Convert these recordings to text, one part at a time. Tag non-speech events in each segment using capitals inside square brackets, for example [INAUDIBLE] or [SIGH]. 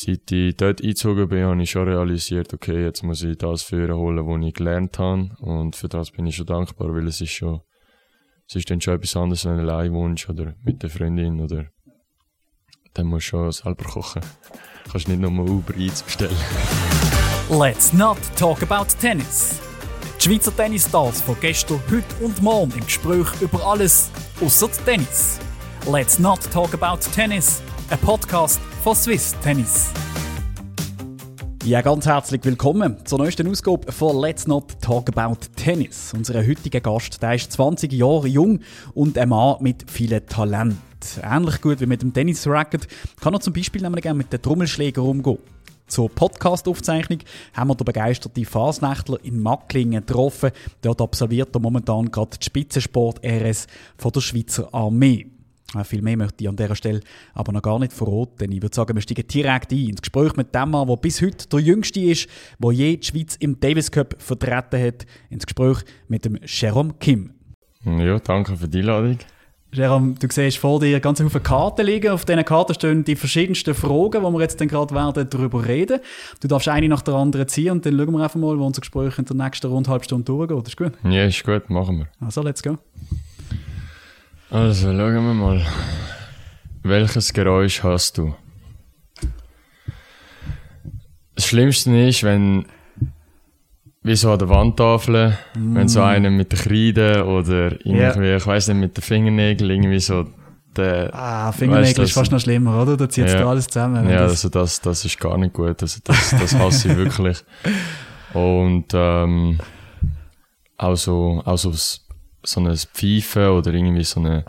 seit ich dort eingezogen bin, habe ich schon realisiert, okay, jetzt muss ich das für holen, was ich gelernt habe. Und für das bin ich schon dankbar, weil es ist schon, es ist dann schon etwas anderes, wenn du allein wohnst oder mit der Freundin oder dann musst du schon selber kochen. Du kannst nicht nur Uber Eats bestellen. Let's not talk about tennis. Die Schweizer Tennisstars von gestern, heute und morgen im Gespräch über alles außer Tennis. Let's not talk about tennis. Ein Podcast von Swiss Tennis. Ja, ganz herzlich willkommen zur neuesten Ausgabe von Let's Not Talk About Tennis. Unser heutiger Gast, der ist 20 Jahre jung und ein Mann mit vielen Talent. Ähnlich gut wie mit dem Tennis-Racket kann er zum Beispiel nämlich gerne mit den Trommelschläger umgehen. Zur Podcast-Aufzeichnung haben wir den begeisterten Fasnächtler in Macklingen getroffen. Dort absolviert er momentan gerade die Spitzensport-RS der Schweizer Armee. Äh, viel mehr möchte ich an dieser Stelle aber noch gar nicht verraten. Ich würde sagen, wir steigen direkt ein ins Gespräch mit dem Mann, der bis heute der Jüngste ist, der je die Schweiz im Davis Cup vertreten hat. Ins Gespräch mit dem Jerome Kim. Ja, danke für die Einladung. Jerome, du siehst vor dir ganz viele Karten liegen. Auf diesen Karten stehen die verschiedensten Fragen, wo wir jetzt dann gerade werden darüber reden. Du darfst eine nach der anderen ziehen und dann schauen wir einfach mal, wo unser Gespräch in der nächsten rund halben Stunde durchgeht. Ist gut? Ja, ist gut, machen wir. Also, let's go. Also, schauen wir mal. Welches Geräusch hast du? Das Schlimmste ist, wenn, wie so an der Wandtafel, mm. wenn so einer mit der Kreide oder irgendwie, yeah. ich weiß nicht, mit den Fingernägeln irgendwie so der, ah, Fingernägel weißt, ist fast noch schlimmer, oder? Da zieht ja, alles zusammen. Ja, das also das, das ist gar nicht gut. Also das, das hasse ich wirklich. [LAUGHS] Und ähm, auch so, auch so so ein Pfeifen oder irgendwie so eine,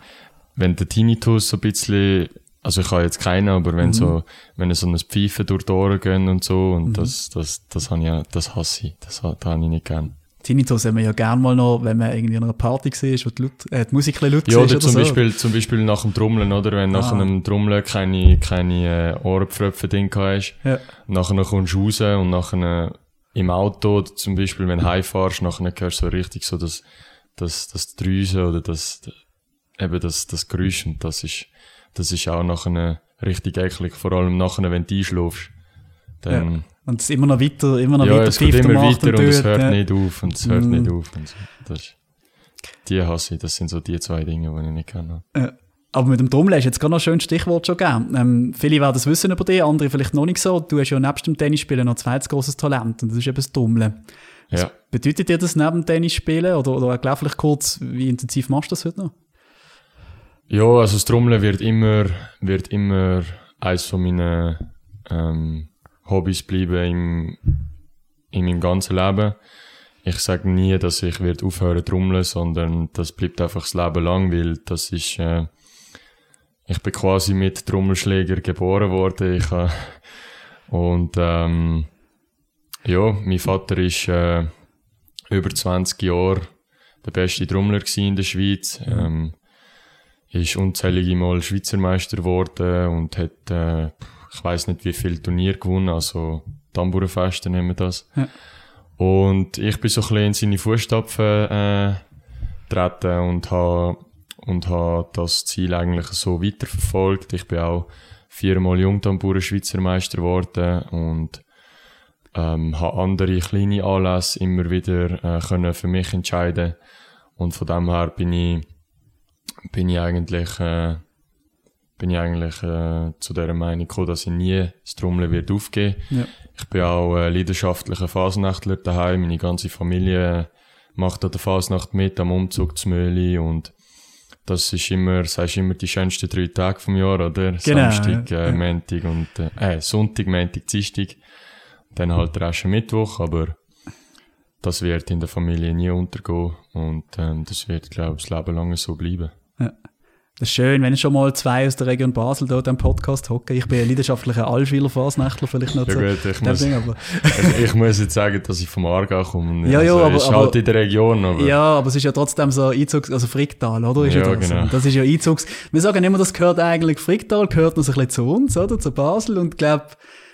wenn der Tinnitus so ein bisschen, also ich habe jetzt keinen, aber wenn mhm. so, wenn so ein Pfeifen durch die Ohren gehen und so, und mhm. das, das, das habe ich ja, das hasse ich, das, das habe ich nicht gern. Tinnitus haben wir ja gerne mal noch, wenn man irgendwie an einer Party war, wo die, Laut, äh, die Musik ein laut ja, oder, oder zum, so. Beispiel, zum Beispiel nach dem Trommeln, oder? Wenn ah. nach einem Trommeln keine, keine äh, Ohrenpfröpfe drin hast, ja. nachher kommst du raus und nachher im Auto, zum Beispiel, wenn du heimfährst, nachher hörst du so richtig so das, das, das Drüsen oder das, eben das, das Geräusch und das ist, das ist auch nachher richtig eklig, vor allem nachher, wenn du einschläfst. Dann, ja. Und es immer noch weiter, immer noch ja, weiter es geht immer weiter und, und es hört ja. nicht auf und es hört mm. nicht auf und so. Das die hasse ich, das sind so die zwei Dinge, die ich nicht kenne. Ja. Aber mit dem Trommeln hast du jetzt gerade noch ein schönes Stichwort schon gegeben. Ähm, viele werden das wissen über dich, andere vielleicht noch nicht so. Du hast ja nebst dem Tennisspielen noch ein zweites grosses Talent und das ist eben das Trommeln. Ja. bedeutet dir das neben Tennis spielen? Oder, oder erklär vielleicht kurz, wie intensiv machst du das heute noch? Ja, also das Trommeln wird immer, wird immer eines von meinen ähm, Hobbys bleiben im, in meinem ganzen Leben. Ich sage nie, dass ich wird aufhören trommeln, sondern das bleibt einfach das Leben lang, weil das ist, äh, ich bin quasi mit Trommelschläger geboren worden. Ich, äh, und ähm, ja, mein Vater ist äh, über 20 Jahre der beste Trommler in der Schweiz. Ähm, ist unzählige Mal Schweizer Meister geworden und hat, äh, ich weiß nicht wie viel Turnier gewonnen, also Tamburenfeste nennen wir das. Ja. Und ich bin so ein bisschen in seine Fußstapfen äh, getreten und habe und ha das Ziel eigentlich so weiterverfolgt. Ich bin auch viermal Jungtamburen Schweizer Meister geworden und ähm, habe andere kleine Anlässe immer wieder äh, können für mich entscheiden und von dem her bin ich bin ich eigentlich äh, bin ich eigentlich äh, zu der Meinung gekommen, dass ich nie das Trommeln wird aufgeben. Ja. Ich bin auch äh, leidenschaftlicher Fasnachtler daheim. Meine ganze Familie macht an der Fasnacht mit am Umzug zu Möli und das ist immer, sagst immer die schönsten drei Tage vom Jahr, oder? Genau, Samstag, äh, ja. Montag und äh, Sonntag, Montag, Dienstag. Dann halt der erste Mittwoch, aber das wird in der Familie nie untergehen und ähm, das wird, glaube ich, das Leben lang so bleiben. Ja. Das ist schön, wenn schon mal zwei aus der Region Basel dort am Podcast hocken. Ich bin ein leidenschaftlicher Allschwiler Fasnächtler, vielleicht noch ja, gut, ich, muss, Ding, aber ich, ich, muss jetzt sagen, dass ich vom Aargau komme. Ja, ja, also, aber, ist aber, halt in der Region. Aber. Ja, aber es ist ja trotzdem so Einzugs-, also Fricktal, oder? Ist ja, ja das? genau. Das ist ja Einzugs-, wir sagen immer, das gehört eigentlich, Fricktal gehört noch so ein bisschen zu uns, oder? Zu Basel und ich glaube,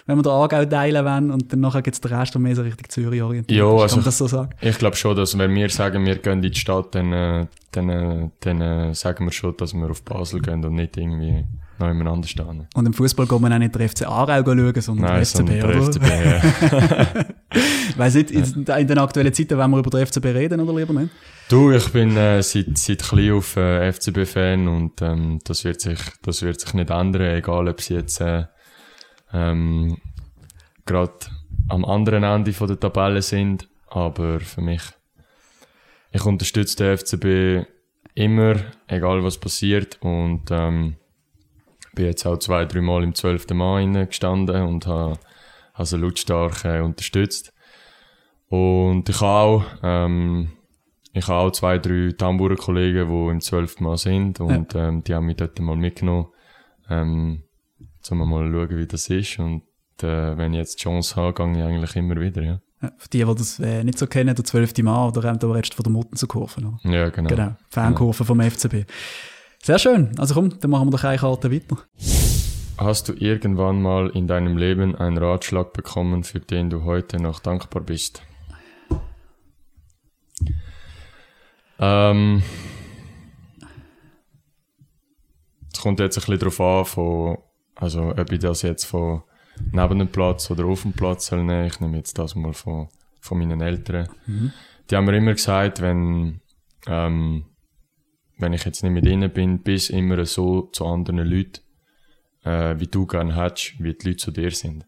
wenn wir den Aargau teilen wollen und dann nachher gibt es den Rest, der mehr so Richtung Zürich orientiert Ja, ist. also Kann man das so sagen? Ich glaube schon, dass wenn wir sagen, wir gehen in die Stadt, dann, äh, dann, äh, dann äh, sagen wir schon, dass wir auf Basel gehen und nicht irgendwie noch jemand anders stehen. Und im Fußball geht man auch nicht den FC Aarau schauen, sondern Nein, den FCB, sondern der oder? FCB, ja. [LAUGHS] Weiss nicht, in, in den aktuellen Zeiten wollen wir über den FCB reden oder lieber nicht? Du, ich bin äh, seit, seit klein auf äh, FCB-Fan und ähm, das, wird sich, das wird sich nicht ändern, egal ob sie jetzt äh, ähm, gerade am anderen Ende von der Tabelle sind. Aber für mich, ich unterstütze den FCB immer, egal was passiert. Und ähm, bin jetzt auch zwei, drei Mal im 12. Mai gestanden und habe also lautstark äh, unterstützt. Und ich habe auch, ähm, ich habe auch zwei, drei Tamburer Kollegen, die im 12. Mal sind und ähm, die haben mich dort mal mitgenommen, ähm, um mal zu schauen, wie das ist. Und äh, wenn ich jetzt die Chance habe, gehe ich eigentlich immer wieder, ja. Ja, Für die, die das äh, nicht so kennen, der 12. Mann oder eben der Rest von der Mutten zu Kurven. Oder? Ja, genau. Genau, Fankurve vom FCB. Sehr schön. Also komm, dann machen wir doch eine Karte weiter. Hast du irgendwann mal in deinem Leben einen Ratschlag bekommen, für den du heute noch dankbar bist? Ähm, es kommt jetzt ein bisschen darauf an, von, also ob ich das jetzt von neben dem Platz oder auf dem Platz soll nehmen. Ich nehme jetzt das mal von, von meinen Eltern. Die haben mir immer gesagt, wenn, ähm, wenn ich jetzt nicht mit ihnen bin, bist immer so zu anderen Leuten, äh, wie du gerne hättest, wie die Leute zu dir sind.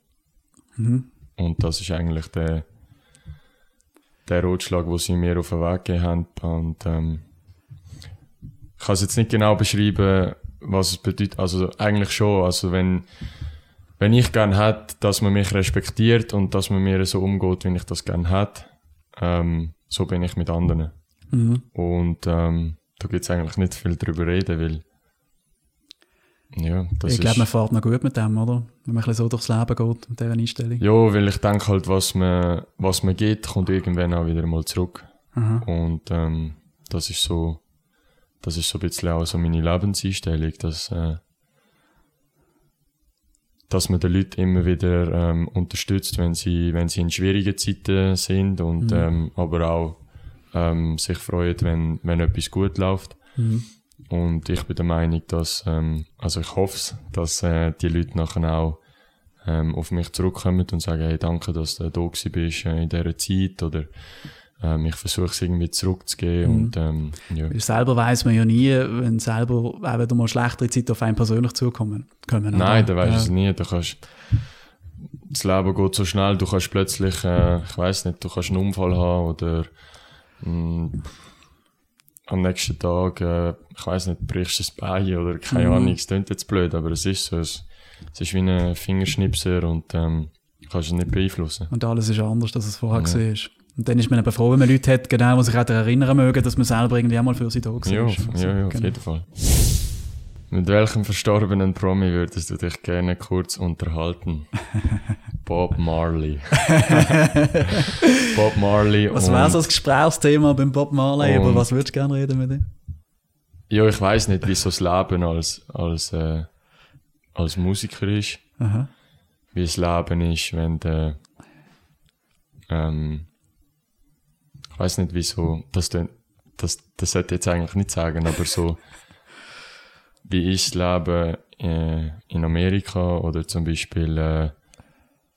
Und das ist eigentlich der, der Ratschlag, den sie mir auf den Weg gegeben haben. Und ähm, ich kann es jetzt nicht genau beschreiben, was es bedeutet. Also eigentlich schon. Also wenn, wenn ich gerne hätte, dass man mich respektiert und dass man mir so umgeht, wie ich das gerne hätte, ähm, so bin ich mit anderen. Und ähm, da gibt es eigentlich nicht viel drüber reden, weil ja, das ich glaube, man fährt noch gut mit dem, oder? Wenn man ein bisschen so durchs Leben geht, mit dieser Einstellung. Ja, weil ich denke halt, was man, was man geht, kommt irgendwann auch wieder mal zurück. Aha. Und ähm, das ist so, das ist so ein bisschen auch so meine Lebenseinstellung, dass, äh, dass man den Leuten immer wieder ähm, unterstützt, wenn sie, wenn sie in schwierigen Zeiten sind und ähm, aber auch ähm, sich freuen, wenn, wenn etwas gut läuft. Und ich bin der Meinung, dass, ähm, also ich hoffe dass äh, die Leute nachher auch ähm, auf mich zurückkommen und sagen, hey, danke, dass du da bist äh, in dieser Zeit oder ähm, ich versuche es irgendwie zurückzugeben und ähm, ja. Weil Selber weiß man ja nie, wenn selber auch wieder mal schlechtere Zeiten auf einen persönlich zukommen. Kommen, Nein, da weißt du ja. es nie. Du kannst, das Leben geht so schnell, du kannst plötzlich, äh, ich weiß nicht, du kannst einen Unfall haben oder mh, am nächsten Tag, äh, ich weiß nicht, brichst du das Bein oder keine Mhm. Ahnung, es klingt jetzt blöd, aber es ist so, es, es ist wie ein Fingerschnipser und ähm, du kannst es nicht beeinflussen. Und alles ist anders, als es vorher gesehen ist. Und dann ist man eben froh, wenn man Leute hat, genau, die sich auch daran erinnern mögen, dass man selber irgendwie einmal für sie da war. Ja, Also, ja, ja, auf genau. jeden Fall. Mit welchem verstorbenen Promi würdest du dich gerne kurz unterhalten? [LAUGHS] Bob Marley. [LAUGHS] Bob Marley Was wäre so das Gesprächsthema beim Bob Marley? Über was würdest du gerne reden mit ihm? Ja, ich weiß nicht, wie so das Leben als, als, äh, als Musiker ist. Aha. Wie das Leben ist, wenn der, ähm, weiß nicht, wieso, das, das, das sollte ich jetzt eigentlich nicht sagen, aber so, wie ist das Leben äh, in Amerika oder zum Beispiel äh,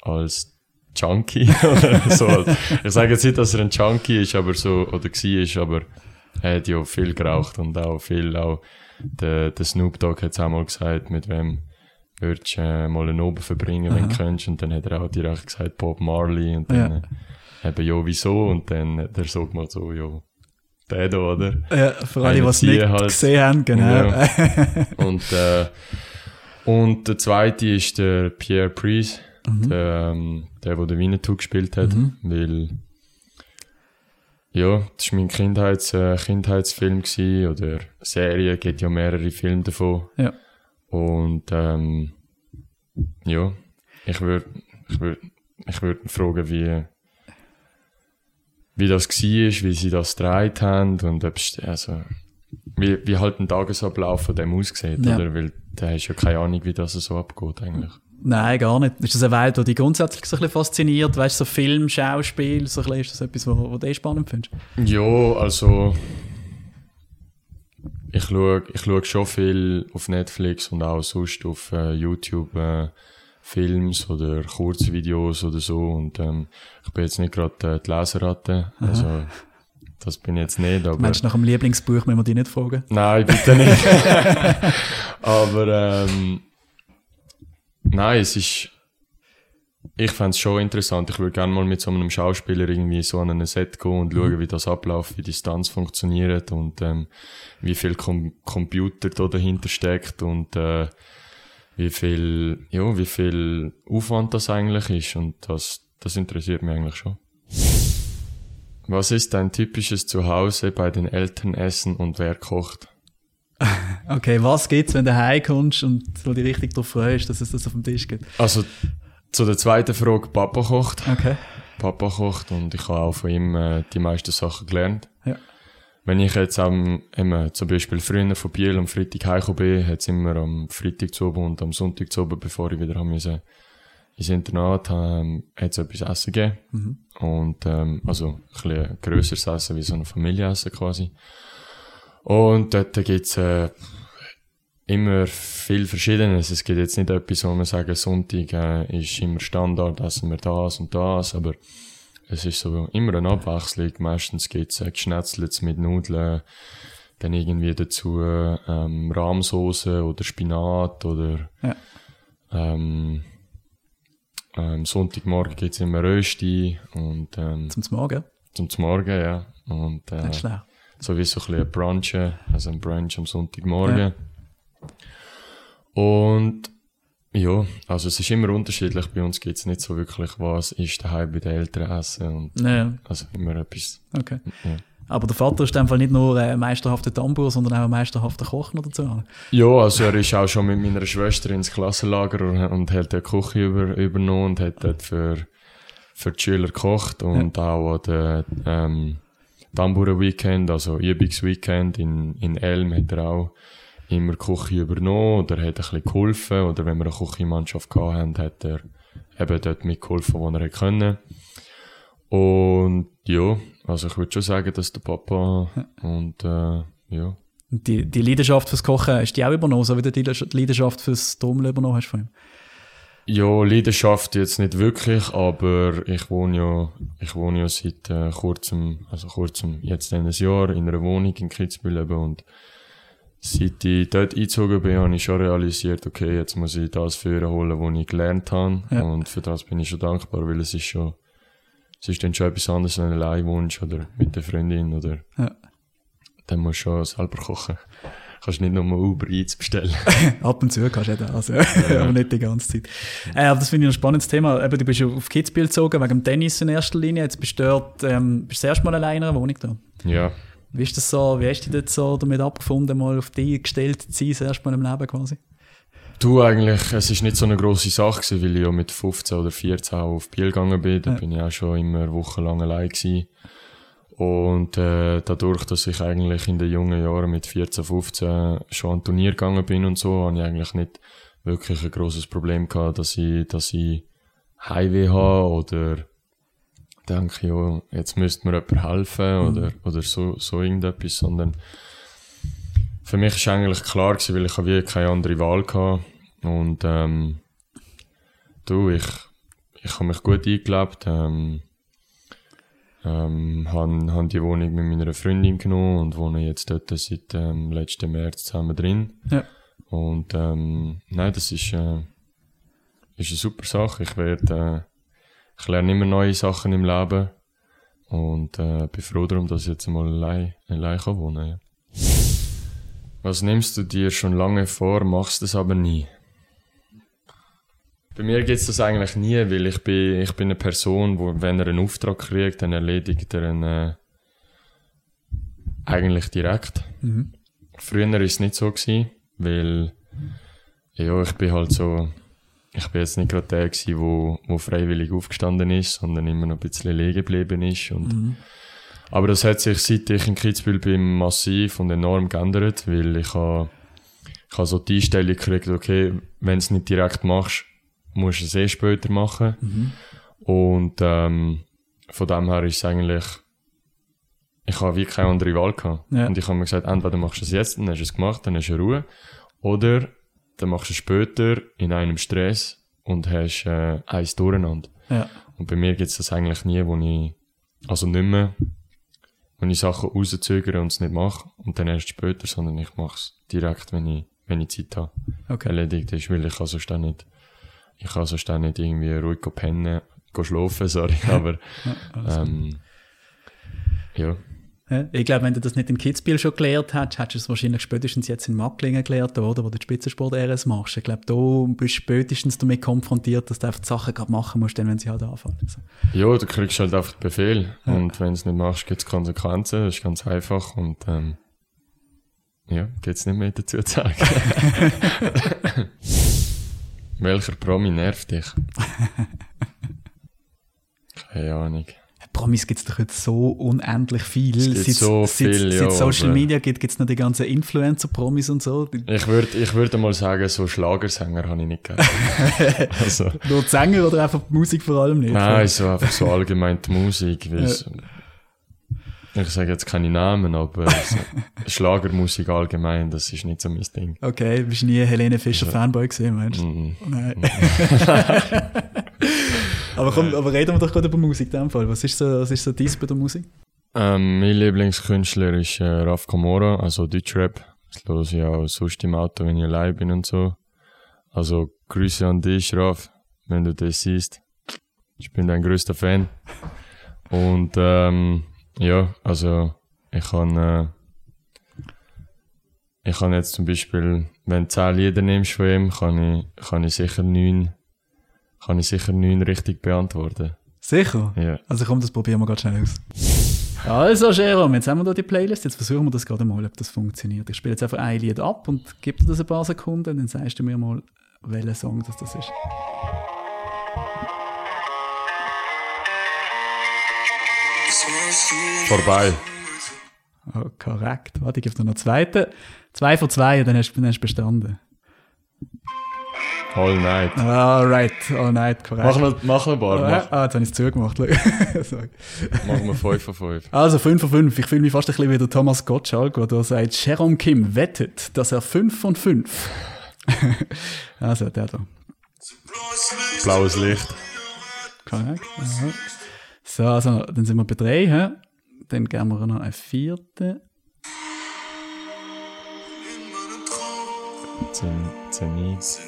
als Junkie [LAUGHS] oder so. Ich sage jetzt nicht, dass er ein Junkie ist, aber so, oder war, aber er hat ja viel geraucht und auch viel, auch der, der Snoop Dogg hat es auch mal gesagt, mit wem würdest du äh, mal einen Oben verbringen, wenn du könntest. Und dann hat er auch direkt gesagt, Bob Marley. Und dann äh, eben, ja, wieso? Und dann hat er so gemacht, so, ja, der da, oder? Ja, für alle, die es nicht halt. gesehen haben, genau. Ja. [LAUGHS] und, äh, und der zweite ist der Pierre Priest, der, ähm, der, der den Winnetou gespielt hat, weil, ja, das war mein Kindheits, äh, Kindheitsfilm gewesen, oder Serie, gibt ja mehrere Filme davon. ja. Und, ähm, ja, ich würde, ich würde, ich würde fragen, wie, wie das war, wie sie das gedreht haben und ob also, wie, wie halt ein Tagesablauf von dem aussieht, Ja. oder? Weil, da hast du ja keine Ahnung, wie das so abgeht, eigentlich. Nein, gar nicht. Ist das eine Welt, die dich grundsätzlich so ein bisschen fasziniert? Weißt du, so Film, Schauspiel, so ein bisschen, ist das etwas, was du eh spannend findest? Ja, also ich schaue, ich schaue schon viel auf Netflix und auch sonst auf äh, YouTube äh, Films oder Kurzvideos oder so und ähm, ich bin jetzt nicht gerade äh, die Leseratte, also das bin ich jetzt nicht. Aber Meinst du, nach dem Lieblingsbuch müssen wir dich nicht fragen? [LAUGHS] Nein, bitte nicht. [LAUGHS] aber ähm, nein, es ist ich fände es schon interessant. Ich würde gerne mal mit so einem Schauspieler irgendwie so an ein Set gehen und schauen, wie das abläuft, wie die Stunts funktionieren und ähm, wie viel Com Computer da dahinter steckt und äh, wie viel, ja, wie viel Aufwand das eigentlich ist. Und das, das interessiert mich eigentlich schon. Was ist dein typisches Zuhause bei den Eltern essen und wer kocht? [LAUGHS] Okay, was gibt's, wenn du heimkommst und du dich richtig darauf freust, dass es das auf dem Tisch gibt? Also zu der zweiten Frage, Papa kocht. Okay. Papa kocht und ich habe auch von ihm äh, die meisten Sachen gelernt. Ja. Wenn ich jetzt am, immer, zum Beispiel früher von Biel am Freitag heimgekommen bin, hat es immer am Freitag zu und am Sonntag zu bevor ich wieder haben ins Internat, ähm, hat es etwas Essen gegeben. Mhm. Und, ähm, also, ein bisschen grösseres Essen, wie so ein Familienessen quasi. Und dort gibt's, äh, immer viel Verschiedenes. Es gibt jetzt nicht etwas, wo man sagen, Sonntag äh, ist immer Standard, essen wir das und das, aber es ist so immer eine Abwechslung. Meistens gibt's äh, Geschnetzlets mit Nudeln, dann irgendwie dazu ähm, Rahmsoße oder Spinat oder Ja. ähm, ähm, Sonntagmorgen gibt's immer Rösti und ähm, Zum Morgen? zum Morgen, ja. Und äh, Nicht schlecht. so wie so ein bisschen ein Brunch, also ein Brunch am Sonntagmorgen. Ja. Und ja, also es ist immer unterschiedlich. Bei uns gibt's nicht so wirklich, was ist daheim bei den Eltern essen. Und Ja, also immer etwas. okay. Ja. Aber der Vater ist in dem Fall nicht nur ein meisterhafter Tambour, sondern auch ein meisterhafter Koch noch dazu. Ja, also er ist auch schon mit meiner Schwester ins Klassenlager und, und hat die Küche über, übernommen und hat dort für, für die Schüler gekocht und auch an der ähm, Tambour Weekend, also Übungsweekend in, in Elm hat er auch immer die Küche übernommen oder hat ein bisschen geholfen oder wenn wir eine Küchenmannschaft hatten, hat er eben dort mitgeholfen, wo er können. Und ja, also ich würde schon sagen, dass der Papa und äh, ja, die, die Leidenschaft fürs Kochen, ist die auch übernommen, so wie du die Leidenschaft fürs Trommeln übernommen hast von ihm? Ja, Leidenschaft jetzt nicht wirklich, aber ich wohne ja, ich wohne ja seit äh, kurzem, also kurzem, jetzt ein Jahr in einer Wohnung in Kitzbühel und seit ich dort eingezogen bin, habe ich schon realisiert, okay, jetzt muss ich das führen holen, was ich gelernt habe Ja. und für das bin ich schon dankbar, weil es ist schon, es ist dann schon etwas anderes, wenn du allein wohnst oder mit der Freundin oder Ja. dann musst du schon selber kochen. Kannst nicht nur Uber Eats bestellen. [LAUGHS] Ab und zu kannst du ja das, ja. aber nicht die ganze Zeit. Äh, aber das finde ich ein spannendes Thema. Eben, du bist ja auf Kitzbühel gezogen, wegen dem Tennis in erster Linie. Jetzt bist du dort, ähm, bist du das erste Mal allein in einer Wohnung da. ja. Wie ist das so, wie hast du dich so damit abgefunden, mal auf dich gestellt zu sein, das erste Mal im Leben quasi? Du eigentlich, es ist nicht so eine grosse Sache gewesen, weil ich ja mit 15 oder 14 auch auf Biel gegangen bin. Da Ja. bin ich auch schon immer wochenlang allein gewesen. Und äh, dadurch, dass ich eigentlich in den jungen Jahren mit 14, 15 schon an Turnier gegangen bin und so, habe ich eigentlich nicht wirklich ein grosses Problem gehabt, dass ich, dass ich Heimweh habe oder denke, ja, jetzt müsste mir jemand helfen oder, oder so, so irgendetwas, sondern für mich ist eigentlich klar gewesen, weil ich habe wie keine andere Wahl gehabt. Und ähm, du, ich, ich habe mich gut eingelebt. Ähm, ähm, habe hab die Wohnung mit meiner Freundin genommen und wohne jetzt dort seit ähm, letzten März zusammen drin. Ja. Und ähm, nein, das ist, äh, ist eine super Sache. Ich werde, äh, ich lerne immer neue Sachen im Leben und äh, bin froh darum, dass ich jetzt mal allein, allein kann wohnen ja. Was nimmst du dir schon lange vor, machst es aber nie? Bei mir gibt's das eigentlich nie, weil ich bin, ich bin eine Person, wo, wenn er einen Auftrag kriegt, dann erledigt er ihn äh, eigentlich direkt. Mhm. Früher ist es nicht so gewesen, weil ja, ich bin halt so, ich bin jetzt nicht gerade der gewesen, wo, wo freiwillig aufgestanden ist, sondern immer noch ein bisschen liegen geblieben ist und Mhm. aber das hat sich, seit ich in Kitzbühel bin, massiv und enorm geändert, weil ich habe, ich habe so die Einstellung gekriegt, okay, wenn du es nicht direkt machst, musst du es eh später machen. Mhm. Und ähm, von dem her ist es eigentlich, ich habe wie keine andere Wahl gehabt. Ja. Und ich habe mir gesagt, entweder machst du es jetzt, dann hast du es gemacht, dann hast du Ruhe. Oder dann machst du es später in einem Stress und hast äh, eins durcheinander. Ja. Und bei mir gibt es das eigentlich nie, wo ich, also nicht mehr, wenn ich Sachen rauszögere und es nicht mache und dann erst später, sondern ich mache es direkt, wenn ich, wenn ich Zeit habe, Okay. erledigt ist, weil ich kann sonst auch nicht, ich kann sonst auch nicht irgendwie ruhig pennen, schlafen, sorry, [LAUGHS] aber, ähm, ja. Ja, Ich glaube, wenn du das nicht in Kitzbühel schon gelernt hättest, hättest du es wahrscheinlich spätestens jetzt in Macklingen gelernt, oder? Wo du die Spitzensport-RS machst. Ich glaube, da bist du spätestens damit konfrontiert, dass du einfach die Sachen gerade machen musst, dann, wenn sie halt anfangen. Also, Ja, du kriegst halt einfach den Befehl. Und wenn du es nicht machst, gibt es Konsequenzen. Das ist ganz einfach. Und ähm, ja, gibt's nicht mehr dazu zu sagen. [LAUGHS] Welcher Promi nervt dich? [LAUGHS] Keine Ahnung. Promis gibt es doch jetzt so unendlich viel. Es gibt so seit, viel, seit ja, Social aber- Media gibt es noch die ganzen Influencer-Promis und so. Ich würde ich würd mal sagen, so Schlagersänger habe ich nicht gehört. [LAUGHS] also, Nur die Sänger oder einfach die Musik vor allem nicht? nein, so einfach so allgemein die Musik. Ja. ich sage jetzt keine Namen, aber so Schlagermusik allgemein, das ist nicht so mein Ding. Okay, bist nie Helene Fischer Fanboy gesehen, meinst du? Mhm. Nein. [LAUGHS] [LAUGHS] aber komm, aber reden wir doch gerade über Musik in dem Fall. Was ist so, was ist so dies bei der Musik? Ähm, mein Lieblingskünstler ist äh, Raf Kamora, also Deutschrap. Das höre ich auch sonst im Auto, wenn ich allein bin und so. Also Grüße an dich, Raf, wenn du das siehst. Ich bin dein größter Fan. Und ähm, ja, also ich kann äh, ich kann jetzt zum Beispiel, wenn du zehn Lieder nimmst von ihm, kann ich, kann ich sicher neun, kann ich sicher neun richtig beantworten. Sicher? Ja. Also komm, das probieren wir gerade schnell aus. Also, Jerome, jetzt haben wir da die Playlist. Jetzt versuchen wir das gerade mal, ob das funktioniert. Ich spiele jetzt einfach ein Lied ab und gebe dir das ein paar Sekunden, dann sagst du mir mal, welcher Song das, das ist. Vorbei. Oh, korrekt. Warte, ich gebe dir noch einen zweiten. Zwei von zwei, dann hast du bestanden. All night. Alright, all night, korrekt. Machen wir, machen wir ein paar. Ah, Mach, ah, jetzt habe ich es zugemacht. [LAUGHS] Machen wir 5 von 5. Also 5 von 5. Ich fühle mich fast ein bisschen wie der Thomas Gottschalk, der sagt, Jerome Kim wettet, dass er 5 von 5. [LAUGHS] also, der da. Blaues Licht. Korrekt. Aha. So, also, dann sind wir bei 3. Hä? Dann geben wir noch einen vierten. Zen- Zenit.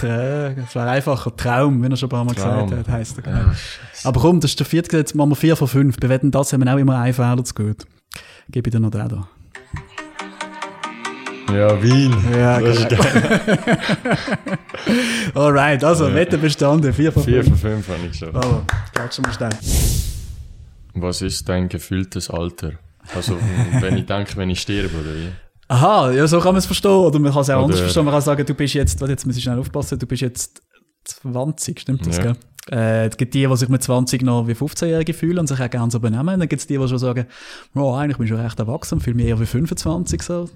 Tra- Das wäre einfacher Traum, wenn er schon ein paar Mal Traum. gesagt hat, heisst er. Genau. Aber komm, das ist der vierte Gesetz, machen wir 4 von 5. Bei Wetten, das haben wir auch immer einen Fehler zu gut. Gebe ich dir noch den da. Ja, Wien. Ja, das ist geil. [LAUGHS] Alright, also, Wetten bestanden, 4 von 4 5. von 5 habe ich schon. Aber, klatschen wir schnell. Was ist dein gefühltes Alter? Also, wenn ich denke, wenn ich sterbe, oder wie? Aha, ja, so kann man es verstehen. Oder man kann es auch Oder- anders verstehen. Man kann sagen, du bist jetzt, warte, jetzt muss ich schnell aufpassen, du bist jetzt 20, stimmt das, Ja. gell? Äh, es gibt die, die sich mit 20 noch wie 15-Jährige fühlen und sich auch gerne so benehmen. Dann gibt es die, die schon sagen, oh, eigentlich bin ich schon recht erwachsen, fühle mich eher wie 25 so.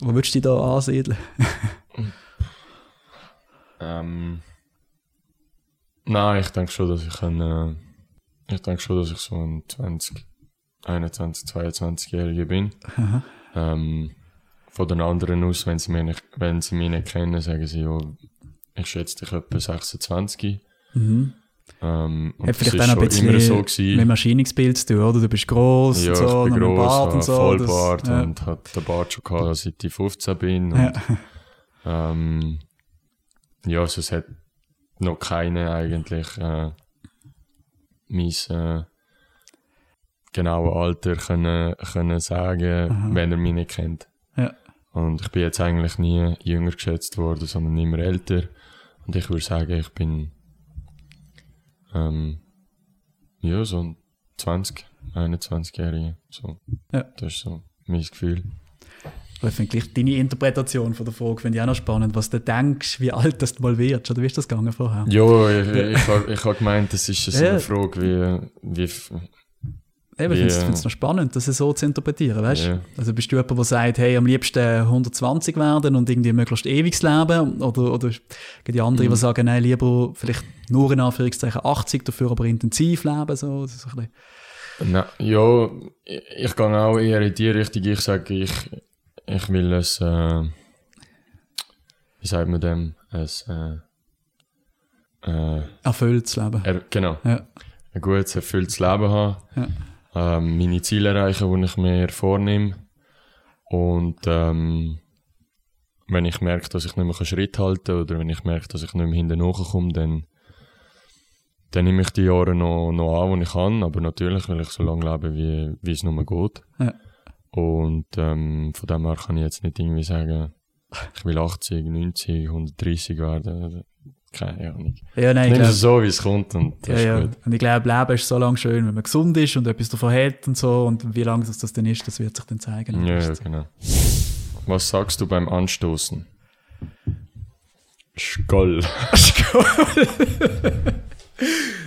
Wo würdest du dich da ansiedeln? [LAUGHS] Ähm, nein, ich denke schon, dass ich ein, äh, ich denke schon, dass ich so ein 20, 21, 22-Jähriger bin. Ähm, von den anderen aus, wenn sie mich nicht, wenn sie mich nicht kennen, sagen sie, ja, ich schätze dich etwa 26. Ähm, und Hat vielleicht noch ein bisschen immer so mit gewesen. Erscheinungsbild zu tun, oder? Du bist gross Ja, und so, ich bin gross, Bart und so. Vollbart das, ja. und hat den Bart schon gehabt, seit ich 15 bin. Und, Ja. ähm, ja, also es hat noch keine eigentlich äh, mein äh, genaues Alter können, können sagen, wenn er mich nicht kennt. Ja. Und ich bin jetzt eigentlich nie jünger geschätzt worden, sondern immer älter. Und ich würde sagen, ich bin ähm, ja, so ein 20, 21-Jähriger. So. Ja. Das ist so mein Gefühl. Aber ich finde gleich deine Interpretation von der Frage finde ich auch noch spannend, was du denkst, wie alt das du mal wirst, oder wie ist das gegangen vorher? Ja, ich, ich, habe ich hab gemeint, das ist so eine Frage, wie, wie Eben, ich finde es noch spannend, das so zu interpretieren, weißt? Ja. Also bist du jemand, der sagt, hey, am liebsten 120 werden und irgendwie möglichst ewiges Leben? Oder, oder gibt die anderen, Mhm. die sagen, nein, lieber vielleicht nur in Anführungszeichen 80, dafür aber intensiv leben, so, so ein bisschen. Na, ja, ich, ich gehe auch eher in die Richtung. Ich sage, ich, ich will es, äh, wie sagt man dem, es, äh, äh, erfülltes Leben. er, genau, Ja. ein gutes, erfülltes Leben haben, Ja. Ähm, meine Ziele erreichen, die ich mir vornehme. Und ähm, wenn ich merke, dass ich nicht mehr Schritt halten kann oder wenn ich merke, dass ich nicht mehr hinten nachkomme, dann, dann nehme ich die Jahre noch, noch an, die ich kann. Aber natürlich will ich so lange leben, wie, wie es nur geht. Ja. Und ähm, von dem her kann ich jetzt nicht irgendwie sagen, ich will 80, 90, 130 werden. Keine Ahnung. Ja, nein, ich Nimm glaube, es so, wie es kommt und ja, das ja. ist gut. Und ich glaube, Leben ist so lange schön, wenn man gesund ist und etwas davon hat und so. Und wie lange das, das denn ist, das wird sich dann zeigen. Ja, ja, genau. Was sagst du beim Anstoßen? Skoll. [LAUGHS]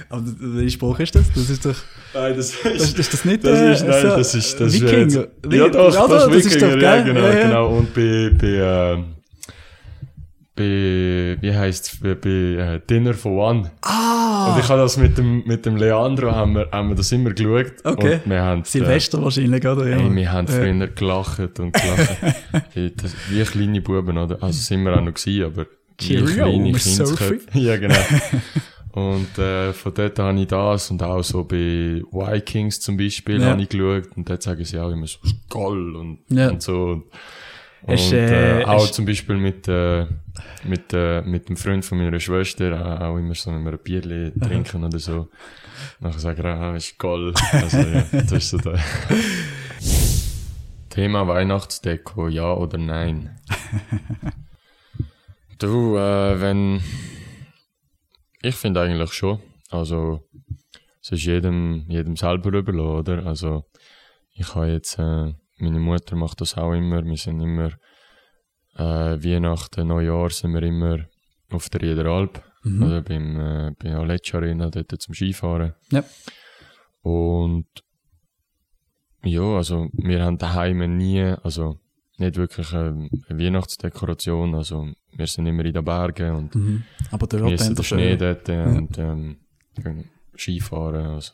Aber welcher Spruch ist das? Das ist doch, Nein, das das, ist... ist das nicht, Das äh, ist, nein, so das ist, das Wikinger? ist ja doch, Ja, das, das ist ist doch Wikinger, ja, genau, Ja, ja. genau. Und bei, bei, äh, bei, wie heisst's, bei, bei äh, Dinner for One. Ah! Und ich habe das mit dem, mit dem Leandro, haben wir, haben wir das immer geschaut. Okay. Und wir haben, Silvester wahrscheinlich, oder? Äh, Ja. ey, wir haben Ja. früher gelacht und gelacht. [LAUGHS] Das, wie kleine Buben, oder? Also sind wir auch noch gewesen, aber wie Cheerio, kleine Kindsköpfe. [LAUGHS] Ja, genau. Und äh, von dort habe ich das und auch so bei Vikings zum Beispiel Ja. habe ich geschaut und dort sagen sie auch immer so Skoll und, Ja. und so. Und, Hast, äh, äh, auch zum Beispiel mit, äh, mit, äh, mit dem Freund von meiner Schwester äh, auch immer so, wenn wir ein Bierli [LAUGHS] trinken oder so. Nachher sagen wir, ah, ist Goll. Also ja, das ist so der. [LAUGHS] Thema Weihnachtsdeko, ja oder nein? du, äh, wenn. Ich finde eigentlich schon. Also, es ist jedem, jedem selber überlassen, oder? Also, ich habe jetzt, äh, meine Mutter macht das auch immer. Wir sind immer, äh, Weihnachten, Neujahr sind wir immer auf der Riederalp. Mhm. Oder beim, äh, bei Aleccia Arena, dort zum Skifahren. Ja. Und, ja, also, wir haben daheim nie, also, nicht wirklich ähm, eine Weihnachtsdekoration, also, wir sind immer in den Bergen und Mhm. Aber genießen den Schnee dort äh, und ähm, Skifahren. Also.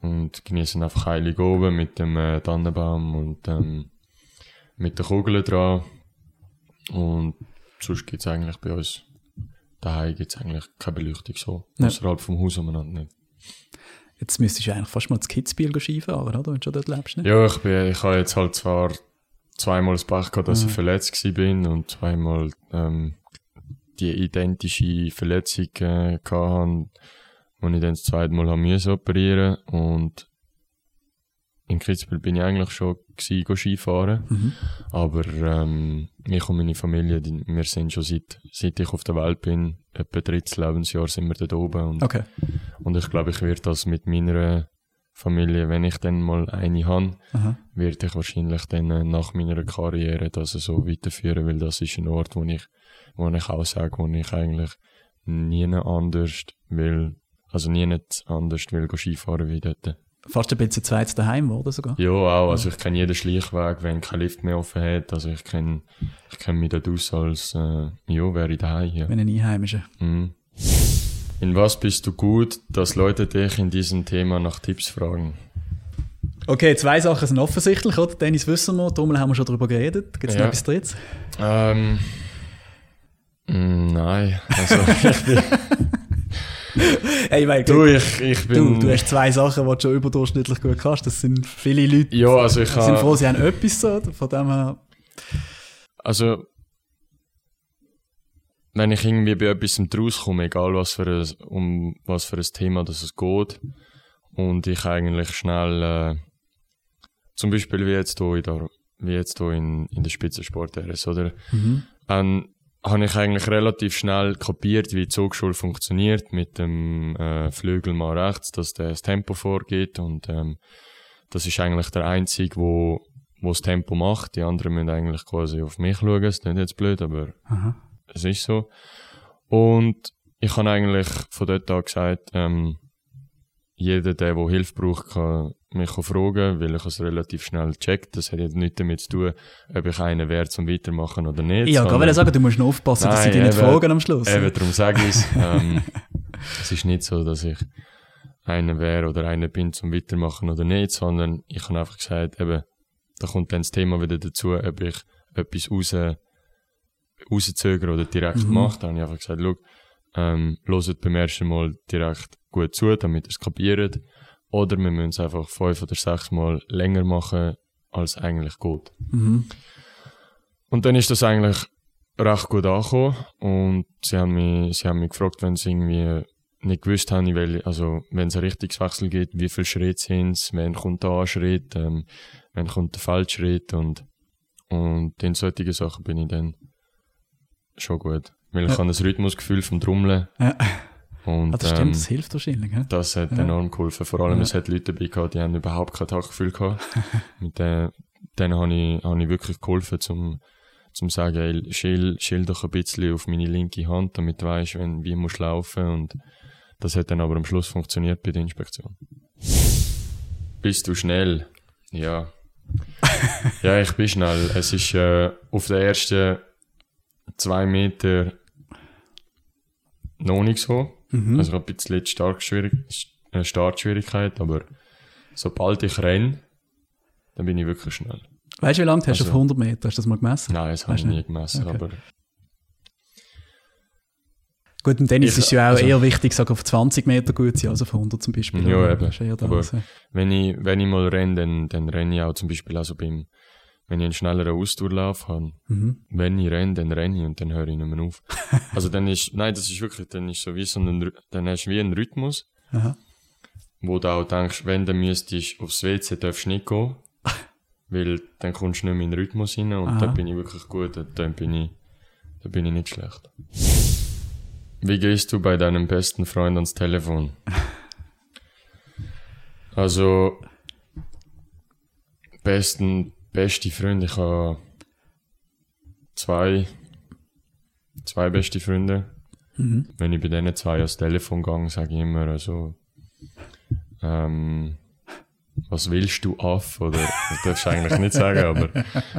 Und genießen einfach heilig oben mit dem äh, Tannenbaum und ähm, mit den Kugeln dran. Und sonst gibt's eigentlich bei uns daheim gibt's eigentlich keine Beleuchtung so. Ja. Außerhalb vom Haus umeinander nicht. Jetzt müsstest du eigentlich fast mal das Kitzbühel Skifahren, oder? Wenn du schon dort lebst, ne? Ja, ich, bin, ich habe jetzt halt zwar zweimal das Pech gehabt, dass Mhm. ich verletzt bin und zweimal ähm, die identische Verletzung äh, gehabt habe, wo ich dann das zweite Mal haben müssen operieren und in Kitzbühel bin ich eigentlich schon gewesen, Skifahren, Mhm. aber ähm, ich und meine Familie, die, wir sind schon seit, seit ich auf der Welt bin, etwa drittes Lebensjahr sind wir dort oben und Okay. und ich glaube, ich werde das mit meiner Familie, wenn ich dann mal eine habe, werde ich wahrscheinlich dann äh, nach meiner Karriere das so weiterführen, weil das ist ein Ort, wo ich, wo ich auch sage, wo ich eigentlich nie anders will, also nie nicht anders will Skifahren wie dort. Fast ein bisschen zweites daheim geworden sogar. Ja, auch, also ich kenne jeden Schleichweg, wenn kein Lift mehr offen hat, also ich kenne, ich kenne mich dort aus als, äh, ja, wäre ich daheim, ja. Wenn ein Einheimischer. Mhm. In was bist du gut, dass Leute dich in diesem Thema nach Tipps fragen? Okay, zwei Sachen sind offensichtlich, oder? Dennis wissen wir, Trommel haben wir schon darüber geredet. Gibt es Ja. noch etwas drittes? Ähm, mm, nein, also [LAUGHS] ich bin, [LAUGHS] Hey, weil, du, ich, ich bin, du, du hast zwei Sachen, die du schon überdurchschnittlich gut kannst. Das sind viele Leute, ja, also ich sind froh, sie haben etwas so. Von dem her, also wenn ich irgendwie bei etwas rauskomme, egal was für ein, um was für ein Thema das es geht, und ich eigentlich schnell, äh, zum Beispiel wie jetzt hier in der, wie jetzt hier in, in der Spitzensport RS, oder? Mhm. Dann habe ich eigentlich relativ schnell kapiert, wie die Zugschule funktioniert mit dem äh, Flügel mal rechts, dass der das Tempo vorgeht und ähm, das ist eigentlich der einzige, wo wo das Tempo macht. Die anderen müssen eigentlich quasi auf mich schauen. Das ist nicht jetzt blöd, aber Aha. es ist so. Und ich habe eigentlich von dort an gesagt, ähm, jeder, der, der Hilfe braucht, kann mich fragen, weil ich es relativ schnell checkt. Das hat jetzt nichts damit zu tun, ob ich einer wäre zum Weitermachen oder nicht. Ja, kann ich sagen, du musst noch aufpassen, dass sie Nein, dich nicht fragen am Schluss. Eben, darum sage ich es. ähm, [LAUGHS] es ist nicht so, dass ich einer wäre oder einer bin zum Weitermachen oder nicht, sondern ich habe einfach gesagt, eben, da kommt dann das Thema wieder dazu, ob ich etwas raus, rauszögere oder direkt Mhm. mache. Da habe ich einfach gesagt, schau, ähm, hört beim ersten Mal direkt gut zu, damit ihr es kapiert. Oder wir müssen es einfach fünf oder sechs Mal länger machen, als eigentlich geht. Mhm. Und dann ist das eigentlich recht gut angekommen. Und sie haben mich, sie haben mich gefragt, wenn sie irgendwie nicht gewusst haben, welche, also wenn es einen Richtungswechsel gibt, wie viele Schritte sind es, wann kommt der A-Schritt, ähm, wann kommt der Feldschritt und, und in solchen Sachen bin ich dann schon gut. Weil ich Ja. habe das Rhythmusgefühl vom Trommeln. Ja. Und, das stimmt, ähm, das hilft wahrscheinlich. hä? das hat Ja. enorm geholfen. Vor allem, Ja. es hat Leute dabei gehabt, die haben überhaupt kein Taktgefühl gehabt. [LAUGHS] Mit denen, denen habe ich, habe ich wirklich geholfen, zum, zum sagen, ey, schill, schill doch ein bisschen auf meine linke Hand, damit du weißt, wenn, wie musst du laufen. Und das hat dann aber am Schluss funktioniert bei der Inspektion. Bist du schnell? Ja. [LAUGHS] ja, ich bin schnell. Es ist, äh, auf den ersten zwei Meter noch nicht so. Mhm. Also ich habe ein bisschen Startschwierig äh, Startschwierigkeit, aber sobald ich renne, dann bin ich wirklich schnell. Weißt du, wie lange hast du Also- auf 100 Meter? Hast du das mal gemessen? Nein, das habe ich nie gemessen, Okay. aber Gut, im Tennis Ich- ist ja auch also- eher wichtig, sag auf 20 Meter gut sein als auf 100 zum Beispiel. Ja, eben. Aber- wenn ich, wenn ich mal renne, dann, dann renne ich auch zum Beispiel also beim, wenn ich einen schnelleren Ausdauerlauf habe, Mhm. wenn ich renne, dann renne ich und dann höre ich nicht mehr auf. [LAUGHS] also dann ist, nein, das ist wirklich, dann ist so wie so ein, dann hast du wie einen Rhythmus, Aha. wo du auch denkst, wenn du müsstest aufs WC, darfst du nicht gehen, [LAUGHS] weil dann kommst du nicht mehr in den Rhythmus rein und Aha. da bin ich wirklich gut, da bin ich, da bin ich nicht schlecht. Wie gehst du bei deinem besten Freund ans Telefon? [LAUGHS] Also, besten, beste Freunde, ich habe zwei, zwei beste Freunde. Mhm. Wenn ich bei denen zwei ans Telefon gehe, sage ich immer, also, ähm, was willst du auf? Oder, das darfst du eigentlich nicht sagen, aber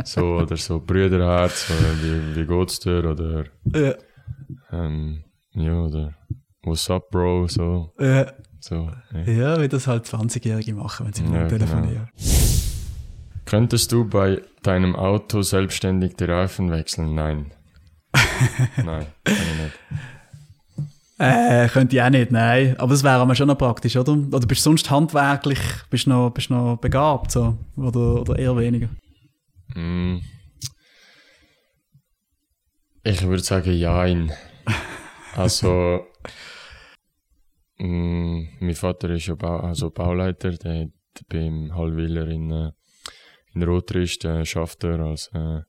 so, oder so Brüderherz, oder wie, wie geht's dir? Oder, Ja, ähm, ja, oder, what's up, Bro? So, ja, so. Ja. ja, wie das halt 20-Jährige machen, wenn sie Ja, ja, telefonieren. Könntest du bei deinem Auto selbstständig die Reifen wechseln? Nein. [LAUGHS] Nein, kann ich nicht. Äh, könnte ich auch nicht, nein. Aber das wäre aber schon noch praktisch, oder? Oder bist du sonst handwerklich, bist du noch, bist noch begabt, so? Oder, oder eher weniger? Mm. Ich würde sagen, jein. [LAUGHS] Also, mm, mein Vater ist ja Bau, also Bauleiter, der hat beim Hallwiller in, in Rotrist äh, schafft er als äh,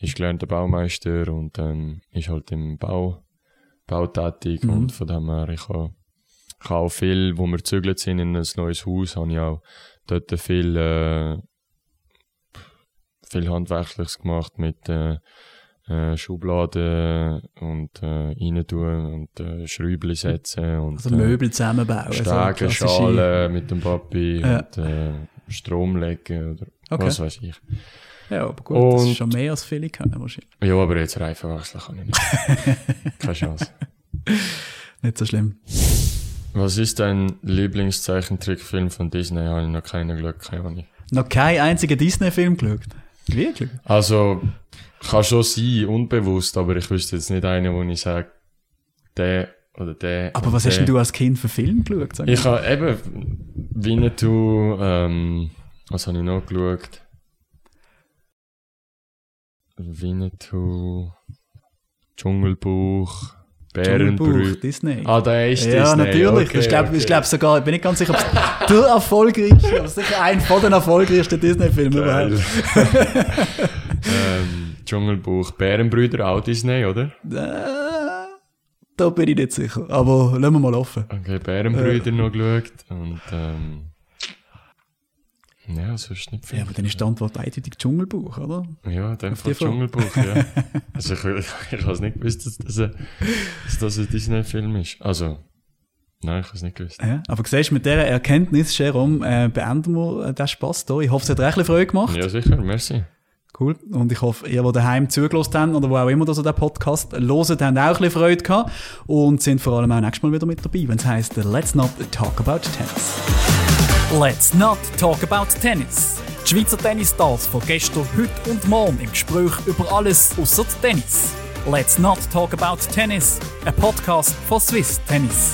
ist gelernter Baumeister und ähm, ist halt im Bau, Bau tätig Mhm. und von dem her, ich habe ich habe auch viel, wo wir gezügelt sind in ein neues Haus, habe ich auch dort viel äh, viel Handwerkliches gemacht mit äh, äh, Schubladen und äh, rein tun und äh, Schräubli setzen und Also Möbel zusammenbauen. äh, so Stege, klassische- Schalen mit dem Papi Ja. und äh, Strom legen oder Okay. was weiß ich. Ja, aber gut, das Und- ist schon mehr als viele können wahrscheinlich. Ja, aber jetzt Reifen wechseln kann ich nicht. [LAUGHS] Keine Chance. Nicht so schlimm. Was ist dein Lieblingszeichentrickfilm von Disney? Habe ich noch keinen geschaut, keine Ahnung. Noch keinen einzigen Disney-Film geschaut. Wirklich? Also, kann schon sein, unbewusst, aber ich wüsste jetzt nicht einen, wo ich sage, der oder der. Aber was hast der. denn du als Kind für Film geschaut? Ich habe eben Winnetou, ähm, was habe ich noch geschaut? Winnetou, Dschungelbuch, Bärenbrüder. Disney. Ah, der ist ja, Disney. natürlich. Okay, ich glaube okay. glaub sogar, ich bin nicht ganz sicher, ob es [LAUGHS] der erfolgreichste, aber sicher ein von den erfolgreichsten Disney-Filmen überhaupt. [LAUGHS] ähm, Dschungelbuch, Bärenbrüder, auch Disney, oder? Äh, da bin ich nicht sicher. Aber lassen wir mal offen. Okay, Bärenbrüder noch geschaut und ähm, Ja, sonst nicht viel. Ja, aber dann ist die Antwort eindeutig Dschungelbuch, oder? Ja, dem Fall. Dschungelbuch, ja. [LAUGHS] Also ich, [LAUGHS] ich habe es nicht gewusst, dass das, ein- dass das ein Disney-Film ist. Also, nein, ich habe es nicht gewusst. Ja, aber siehst du, mit dieser Erkenntnis, Jerome, äh, beenden wir äh, den Spass hier. Ich hoffe, es hat bisschen Freude gemacht. Ja, sicher, merci. Cool. Und ich hoffe, ihr, die daheim zugelassen haben oder wo auch immer das an den Podcast hören, haben auch ein bisschen Freude gehabt und sind vor allem auch nächstes Mal wieder mit dabei, wenn es heisst Let's Not Talk About Tennis. Let's Not Talk About Tennis. Die Schweizer Tennisstars von gestern, heute und morgen im Gespräch über alles außer Tennis. Let's Not Talk About Tennis, ein Podcast von Swiss Tennis.